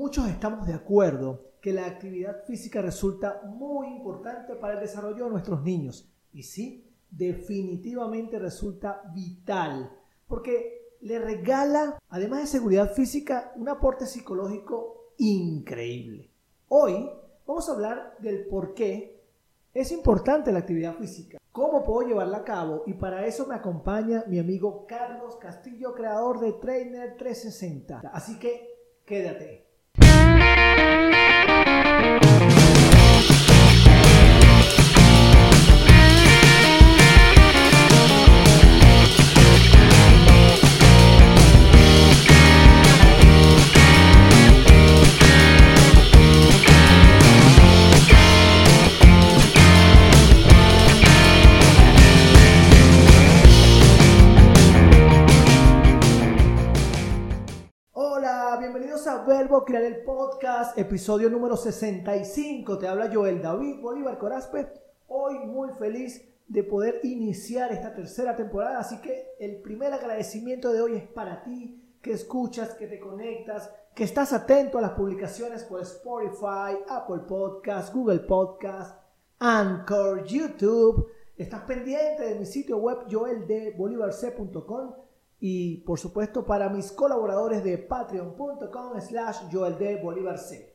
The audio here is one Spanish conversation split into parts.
Muchos estamos de acuerdo que la actividad física resulta muy importante para el desarrollo de nuestros niños. Y sí, definitivamente resulta vital, porque le regala, además de seguridad física, un aporte psicológico increíble. Hoy vamos a hablar del por qué es importante la actividad física, cómo puedo llevarla a cabo y para eso me acompaña mi amigo Carlos Castillo, creador de Trainer 360. Así que quédate. Episodio número 65. Te habla Joel David Bolívar Corazpe. Hoy muy feliz de poder iniciar esta tercera temporada. Así que el primer agradecimiento de hoy es para ti, que escuchas, que te conectas, que estás atento a las publicaciones por Spotify, Apple Podcast, Google Podcast, Anchor, YouTube. Estás pendiente de mi sitio web joeldebolivarc.com y por supuesto para mis colaboradores de patreon.com slash Joel C.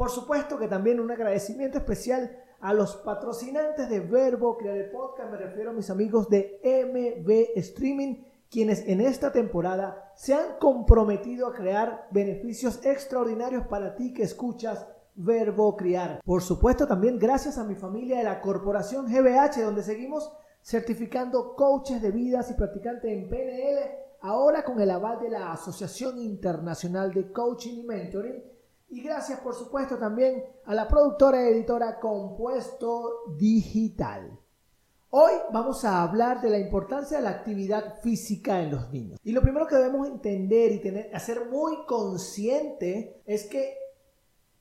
Por supuesto que también un agradecimiento especial a los patrocinantes de Verbo Crear el Podcast, me refiero a mis amigos de MB Streaming, quienes en esta temporada se han comprometido a crear beneficios extraordinarios para ti que escuchas Verbo Criar. Por supuesto también gracias a mi familia de la Corporación GBH, donde seguimos certificando coaches de vidas y practicantes en PNL ahora con el aval de la Asociación Internacional de Coaching y Mentoring. Y gracias, por supuesto, también a la productora y editora Compuesto Digital. Hoy vamos a hablar de la importancia de la actividad física en los niños. Y lo primero que debemos entender y tener, hacer muy consciente es que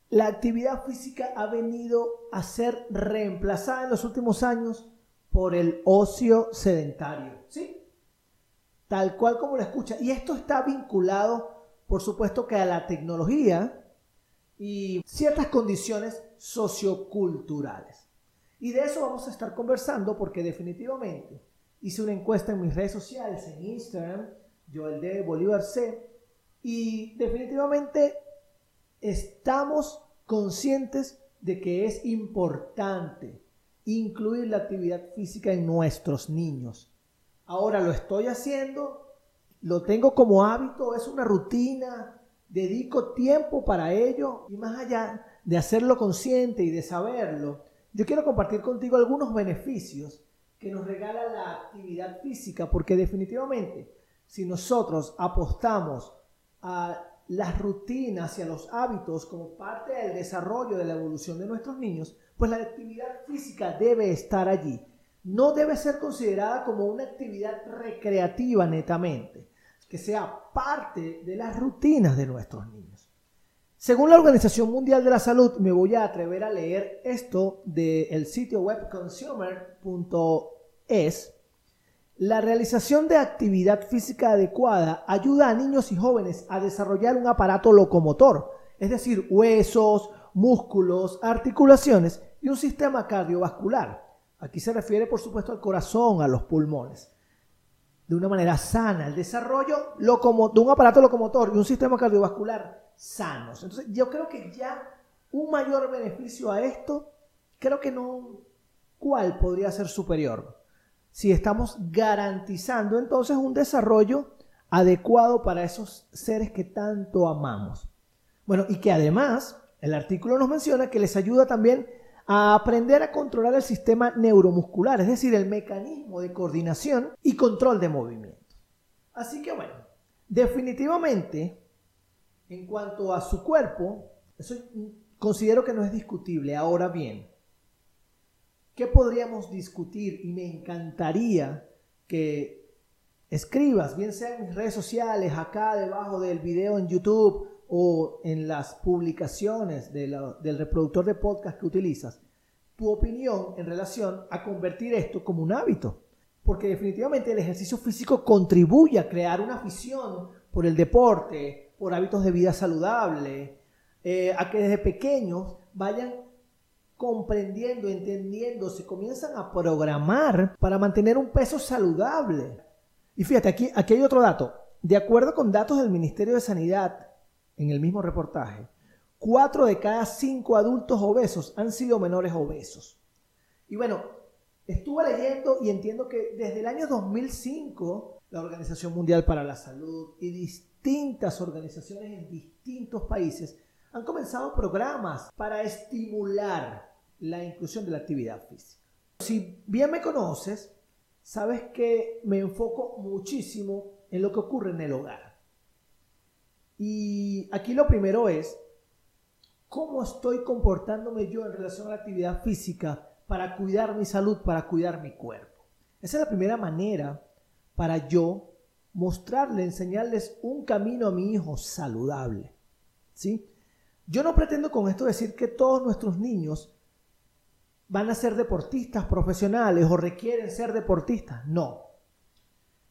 la actividad física ha venido a ser reemplazada en los últimos años por el ocio sedentario. ¿Sí? tal cual como lo escucha. Y esto está vinculado, por supuesto, que a la tecnología y ciertas condiciones socioculturales. Y de eso vamos a estar conversando porque definitivamente hice una encuesta en mis redes sociales, en Instagram, Joel de Bolívar C, y definitivamente estamos conscientes de que es importante incluir la actividad física en nuestros niños. Ahora lo estoy haciendo, lo tengo como hábito, es una rutina, dedico tiempo para ello y más allá de hacerlo consciente y de saberlo, yo quiero compartir contigo algunos beneficios que nos regala la actividad física, porque definitivamente si nosotros apostamos a las rutinas y a los hábitos como parte del desarrollo de la evolución de nuestros niños, pues la actividad física debe estar allí. No debe ser considerada como una actividad recreativa netamente, que sea parte de las rutinas de nuestros niños. Según la Organización Mundial de la Salud, me voy a atrever a leer esto del sitio web consumer.es. La realización de actividad física adecuada ayuda a niños y jóvenes a desarrollar un aparato locomotor, es decir, huesos, músculos, articulaciones y un sistema cardiovascular Aquí se refiere, por supuesto, al corazón, a los pulmones. De una manera sana, el desarrollo de un aparato locomotor y un sistema cardiovascular sanos. Entonces, yo creo que ya un mayor beneficio a esto, creo que no, ¿cuál podría ser superior? Si estamos garantizando entonces un desarrollo adecuado para esos seres que tanto amamos. Bueno, y que además el artículo nos menciona que les ayuda también a aprender a controlar el sistema neuromuscular, es decir, el mecanismo de coordinación y control de movimiento. Así que bueno, definitivamente, en cuanto a su cuerpo, eso considero que no es discutible. Ahora bien, ¿qué podríamos discutir? Y me encantaría que escribas, bien sea en mis redes sociales, acá debajo del video en YouTube o en las publicaciones del reproductor de podcast que utilizas, tu opinión en relación a convertir esto como un hábito. Porque definitivamente el ejercicio físico contribuye a crear una afición por el deporte, por hábitos de vida saludable, eh, a que desde pequeños vayan comprendiendo, entendiendo, se comienzan a programar para mantener un peso saludable. Y fíjate, aquí, aquí hay otro dato. De acuerdo con datos del Ministerio de Sanidad, en el mismo reportaje, cuatro de cada cinco adultos obesos han sido menores obesos. Y bueno, estuve leyendo y entiendo que desde el año 2005 la Organización Mundial para la Salud y distintas organizaciones en distintos países han comenzado programas para estimular la inclusión de la actividad física. Si bien me conoces, sabes que me enfoco muchísimo en lo que ocurre en el hogar. Y aquí lo primero es, ¿cómo estoy comportándome yo en relación a la actividad física para cuidar mi salud, para cuidar mi cuerpo? Esa es la primera manera para yo mostrarle, enseñarles un camino a mi hijo saludable. ¿sí? Yo no pretendo con esto decir que todos nuestros niños van a ser deportistas profesionales o requieren ser deportistas. No.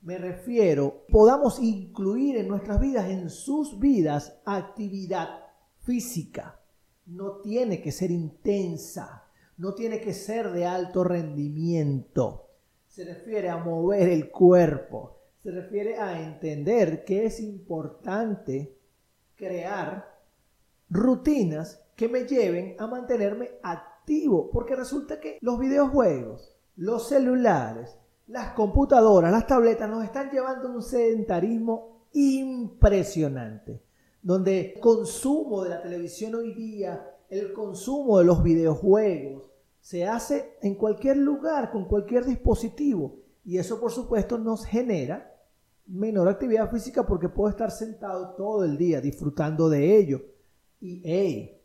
Me refiero, podamos incluir en nuestras vidas, en sus vidas, actividad física. No tiene que ser intensa, no tiene que ser de alto rendimiento. Se refiere a mover el cuerpo, se refiere a entender que es importante crear rutinas que me lleven a mantenerme activo porque resulta que los videojuegos, los celulares, las computadoras, las tabletas nos están llevando a un sedentarismo impresionante, donde el consumo de la televisión hoy día, el consumo de los videojuegos, se hace en cualquier lugar, con cualquier dispositivo, y eso por supuesto nos genera menor actividad física porque puedo estar sentado todo el día disfrutando de ello. Y hey,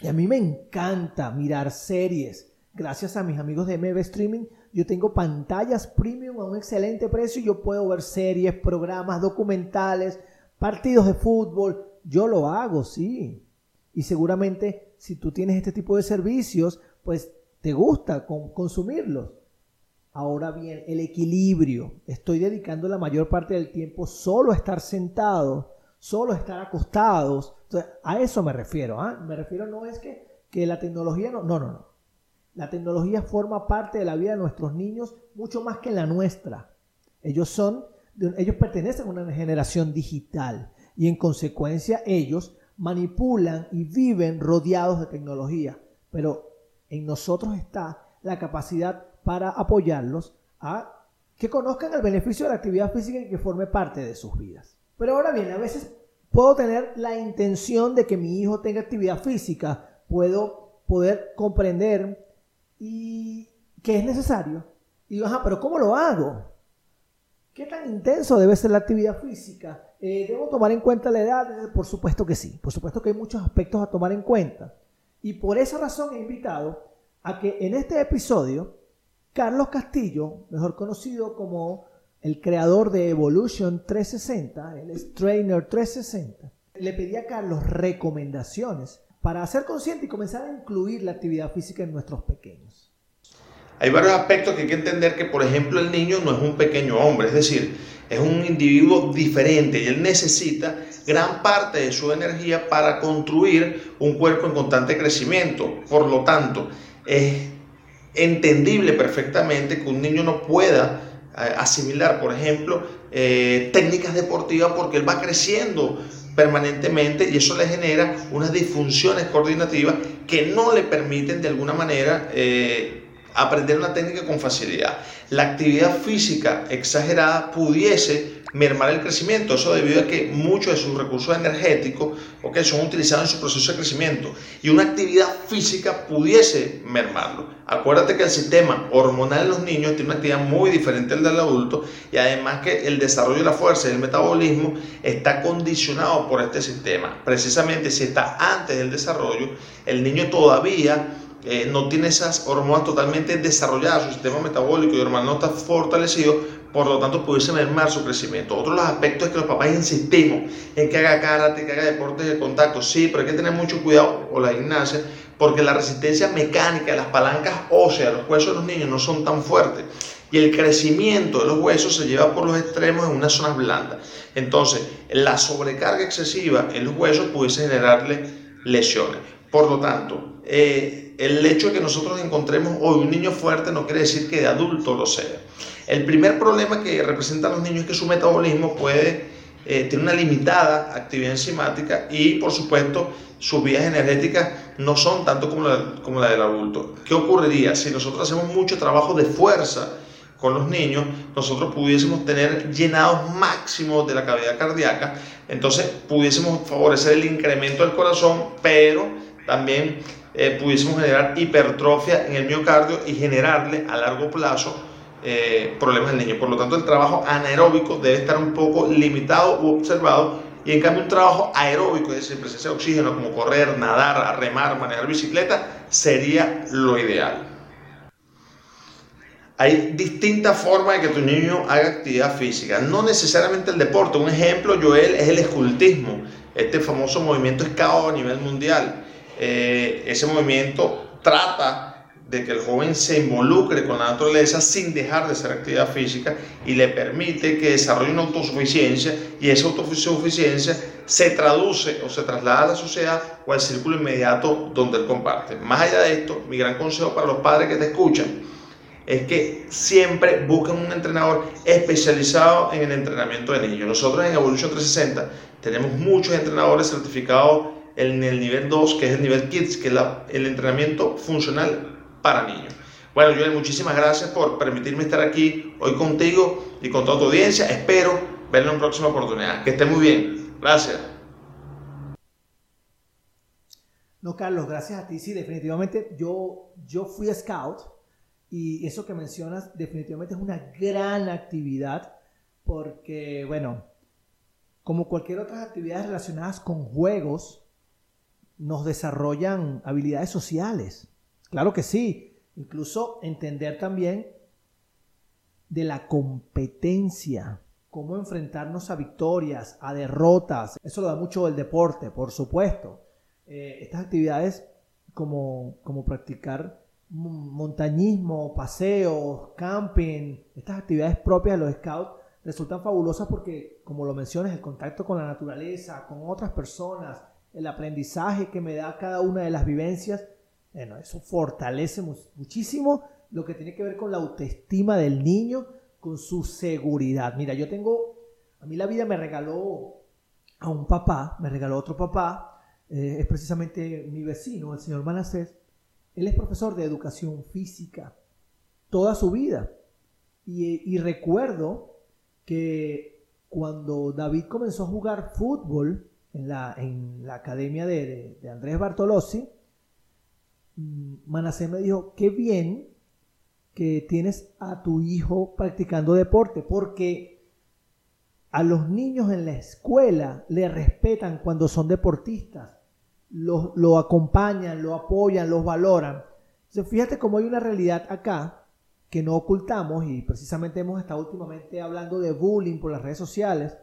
y a mí me encanta mirar series. Gracias a mis amigos de MB Streaming, yo tengo pantallas premium a un excelente precio y yo puedo ver series, programas, documentales, partidos de fútbol. Yo lo hago, sí. Y seguramente si tú tienes este tipo de servicios, pues te gusta consumirlos. Ahora bien, el equilibrio. Estoy dedicando la mayor parte del tiempo solo a estar sentado, solo a estar acostados, a eso me refiero. ¿ah? Me refiero no es que, que la tecnología no, no, no, no. La tecnología forma parte de la vida de nuestros niños mucho más que la nuestra. Ellos son, ellos pertenecen a una generación digital y en consecuencia ellos manipulan y viven rodeados de tecnología. Pero en nosotros está la capacidad para apoyarlos a que conozcan el beneficio de la actividad física y que forme parte de sus vidas. Pero ahora bien, a veces puedo tener la intención de que mi hijo tenga actividad física, puedo poder comprender y que es necesario. Y digo, ajá, pero ¿cómo lo hago? ¿Qué tan intenso debe ser la actividad física? Eh, ¿Debo tomar en cuenta la edad? Por supuesto que sí. Por supuesto que hay muchos aspectos a tomar en cuenta. Y por esa razón he invitado a que en este episodio, Carlos Castillo, mejor conocido como el creador de Evolution 360, el Trainer 360, le pedí a Carlos recomendaciones para ser consciente y comenzar a incluir la actividad física en nuestros pequeños. Hay varios aspectos que hay que entender que, por ejemplo, el niño no es un pequeño hombre, es decir, es un individuo diferente y él necesita gran parte de su energía para construir un cuerpo en constante crecimiento. Por lo tanto, es entendible perfectamente que un niño no pueda asimilar, por ejemplo, eh, técnicas deportivas porque él va creciendo permanentemente y eso le genera unas disfunciones coordinativas que no le permiten de alguna manera eh, aprender una técnica con facilidad. La actividad física exagerada pudiese mermar el crecimiento. Eso debido a que muchos de sus recursos energéticos okay, son utilizados en su proceso de crecimiento y una actividad física pudiese mermarlo. Acuérdate que el sistema hormonal de los niños tiene una actividad muy diferente al del adulto y además que el desarrollo de la fuerza y el metabolismo está condicionado por este sistema. Precisamente si está antes del desarrollo, el niño todavía eh, no tiene esas hormonas totalmente desarrolladas, su sistema metabólico y hormonal no está fortalecido, por lo tanto pudiese mermar su crecimiento. Otro de los aspectos es que los papás insistimos en que haga karate, que haga deportes de contacto, sí, pero hay que tener mucho cuidado con la gimnasia, porque la resistencia mecánica, las palancas óseas, los huesos de los niños no son tan fuertes. y el crecimiento de los huesos se lleva por los extremos en unas zonas blandas. Entonces, la sobrecarga excesiva en los huesos pudiese generarle lesiones. Por lo tanto, eh, el hecho de que nosotros encontremos hoy un niño fuerte no quiere decir que de adulto lo sea. El primer problema que representan los niños es que su metabolismo puede eh, tener una limitada actividad enzimática y, por supuesto, sus vías energéticas no son tanto como la, como la del adulto. ¿Qué ocurriría si nosotros hacemos mucho trabajo de fuerza? con los niños, nosotros pudiésemos tener llenados máximos de la cavidad cardíaca, entonces pudiésemos favorecer el incremento del corazón, pero también eh, pudiésemos generar hipertrofia en el miocardio y generarle a largo plazo eh, problemas al niño. Por lo tanto, el trabajo anaeróbico debe estar un poco limitado u observado y en cambio un trabajo aeróbico, es decir, presencia de oxígeno como correr, nadar, remar, manejar bicicleta, sería lo ideal. Hay distintas formas de que tu niño haga actividad física, no necesariamente el deporte. Un ejemplo, Joel, es el escultismo, este famoso movimiento escao a nivel mundial. Eh, ese movimiento trata de que el joven se involucre con la naturaleza sin dejar de hacer actividad física y le permite que desarrolle una autosuficiencia y esa autosuficiencia se traduce o se traslada a la sociedad o al círculo inmediato donde él comparte. Más allá de esto, mi gran consejo para los padres que te escuchan, es que siempre busquen un entrenador especializado en el entrenamiento de niños. Nosotros en Evolution 360 tenemos muchos entrenadores certificados en el nivel 2, que es el nivel Kids, que es el entrenamiento funcional para niños. Bueno, Joel, muchísimas gracias por permitirme estar aquí hoy contigo y con toda tu audiencia. Espero verlo en una próxima oportunidad. Que esté muy bien. Gracias. No, Carlos, gracias a ti. Sí, definitivamente yo, yo fui scout y eso que mencionas definitivamente es una gran actividad porque, bueno, como cualquier otra actividad relacionadas con juegos, nos desarrollan habilidades sociales. Claro que sí. Incluso entender también de la competencia, cómo enfrentarnos a victorias, a derrotas. Eso lo da mucho el deporte, por supuesto. Eh, estas actividades como, como practicar montañismo, paseos, camping, estas actividades propias de los scouts resultan fabulosas porque, como lo mencionas, el contacto con la naturaleza, con otras personas, el aprendizaje que me da cada una de las vivencias, bueno, eso fortalece muchísimo lo que tiene que ver con la autoestima del niño, con su seguridad. Mira, yo tengo, a mí la vida me regaló a un papá, me regaló otro papá, eh, es precisamente mi vecino, el señor Manacés, él es profesor de educación física toda su vida. Y, recuerdo que cuando David comenzó a jugar fútbol en la, en la academia de, Andrés Bartolozzi, mm, Manacé me dijo, qué bien que tienes a tu hijo practicando deporte, porque a los niños en la escuela le respetan cuando son deportistas lo, acompañan, lo apoyan, los valoran. Entonces, fíjate cómo hay una realidad acá que no ocultamos y precisamente hemos estado últimamente hablando de bullying por las redes sociales,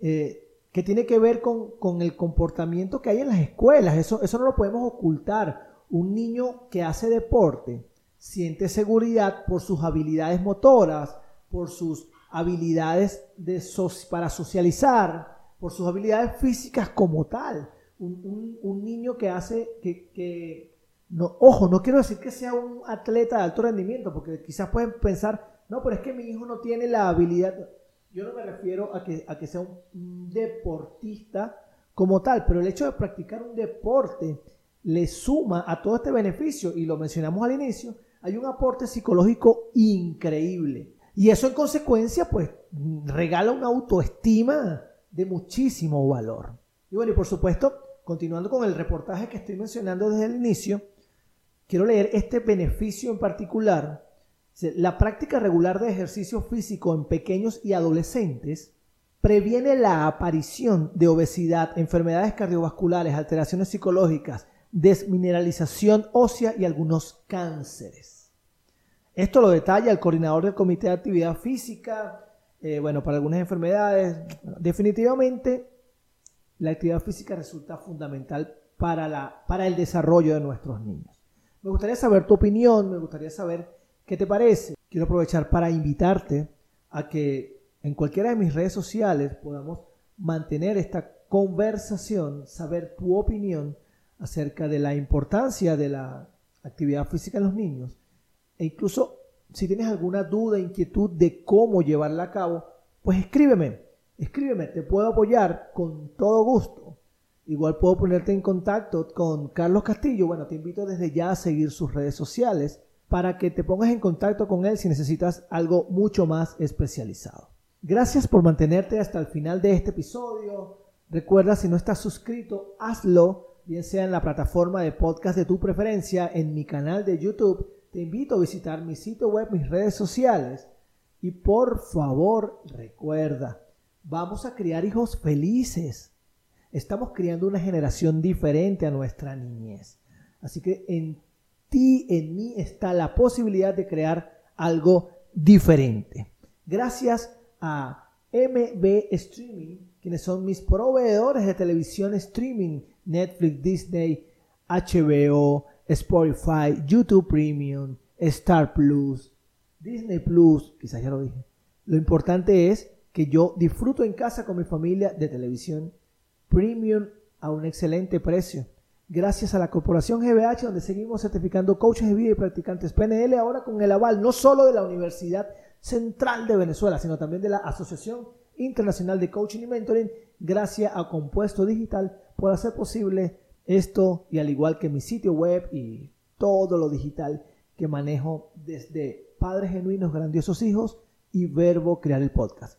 eh, que tiene que ver con, el comportamiento que hay en las escuelas. Eso, eso no lo podemos ocultar. Un niño que hace deporte siente seguridad por sus habilidades motoras, por sus habilidades de para socializar, por sus habilidades físicas como tal un, niño que hace que, no, ojo, no quiero decir que sea un atleta de alto rendimiento, porque quizás pueden pensar, no, pero es que mi hijo no tiene la habilidad. Yo no me refiero a que, a que sea un deportista como tal, pero el hecho de practicar un deporte le suma a todo este beneficio, y lo mencionamos al inicio, hay un aporte psicológico increíble. Y eso en consecuencia, pues, regala una autoestima de muchísimo valor. Y bueno, y por supuesto, continuando con el reportaje que estoy mencionando desde el inicio, quiero leer este beneficio en particular. La práctica regular de ejercicio físico en pequeños y adolescentes previene la aparición de obesidad, enfermedades cardiovasculares, alteraciones psicológicas, desmineralización ósea y algunos cánceres. Esto lo detalla el coordinador del Comité de Actividad Física, eh, bueno, para algunas enfermedades. Definitivamente la actividad física resulta fundamental para, la, para el desarrollo de nuestros niños. Me gustaría saber tu opinión, me gustaría saber qué te parece. quiero aprovechar para invitarte a que en cualquiera de mis redes sociales podamos mantener esta conversación, saber tu opinión acerca de la importancia de la actividad física en los niños e incluso si tienes alguna duda, inquietud de cómo llevarla a cabo, pues escríbeme, escríbeme, te puedo apoyar con todo gusto. Igual puedo ponerte en contacto con Carlos Castillo. Bueno, te invito desde ya a seguir sus redes sociales para que te pongas en contacto con él si necesitas algo mucho más especializado. Gracias por mantenerte hasta el final de este episodio. Recuerda, si no estás suscrito, hazlo, bien sea en la plataforma de podcast de tu preferencia, en mi canal de YouTube. Te invito a visitar mi sitio web, mis redes sociales. Y por favor, recuerda, vamos a criar hijos felices estamos criando una generación diferente a nuestra niñez. Así que en ti, en mí está la posibilidad de crear algo diferente. Gracias a MB Streaming, quienes son mis proveedores de televisión streaming, Netflix, Disney, HBO, Spotify, YouTube Premium, Star Plus, Disney Plus, quizás ya lo dije. Lo importante es que yo disfruto en casa con mi familia de televisión premium a un excelente precio. Gracias a la Corporación GBH, donde seguimos certificando coaches de vida y practicantes PNL, ahora con el aval no solo de la Universidad Central de Venezuela, sino también de la Asociación Internacional de Coaching y Mentoring, gracias a Compuesto Digital, por hacer posible esto y al igual que mi sitio web y todo lo digital que manejo desde Padres Genuinos, Grandiosos Hijos y Verbo Crear el Podcast.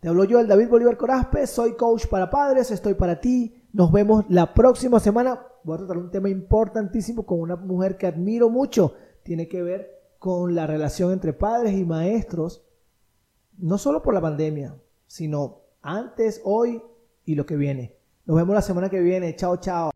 Te hablo yo, el David Bolívar Corazpe, soy coach para padres, estoy para ti. Nos vemos la próxima semana. Voy a tratar un tema importantísimo con una mujer que admiro mucho. Tiene que ver con la relación entre padres y maestros, no solo por la pandemia, sino antes, hoy y lo que viene. Nos vemos la semana que viene. Chao, chao.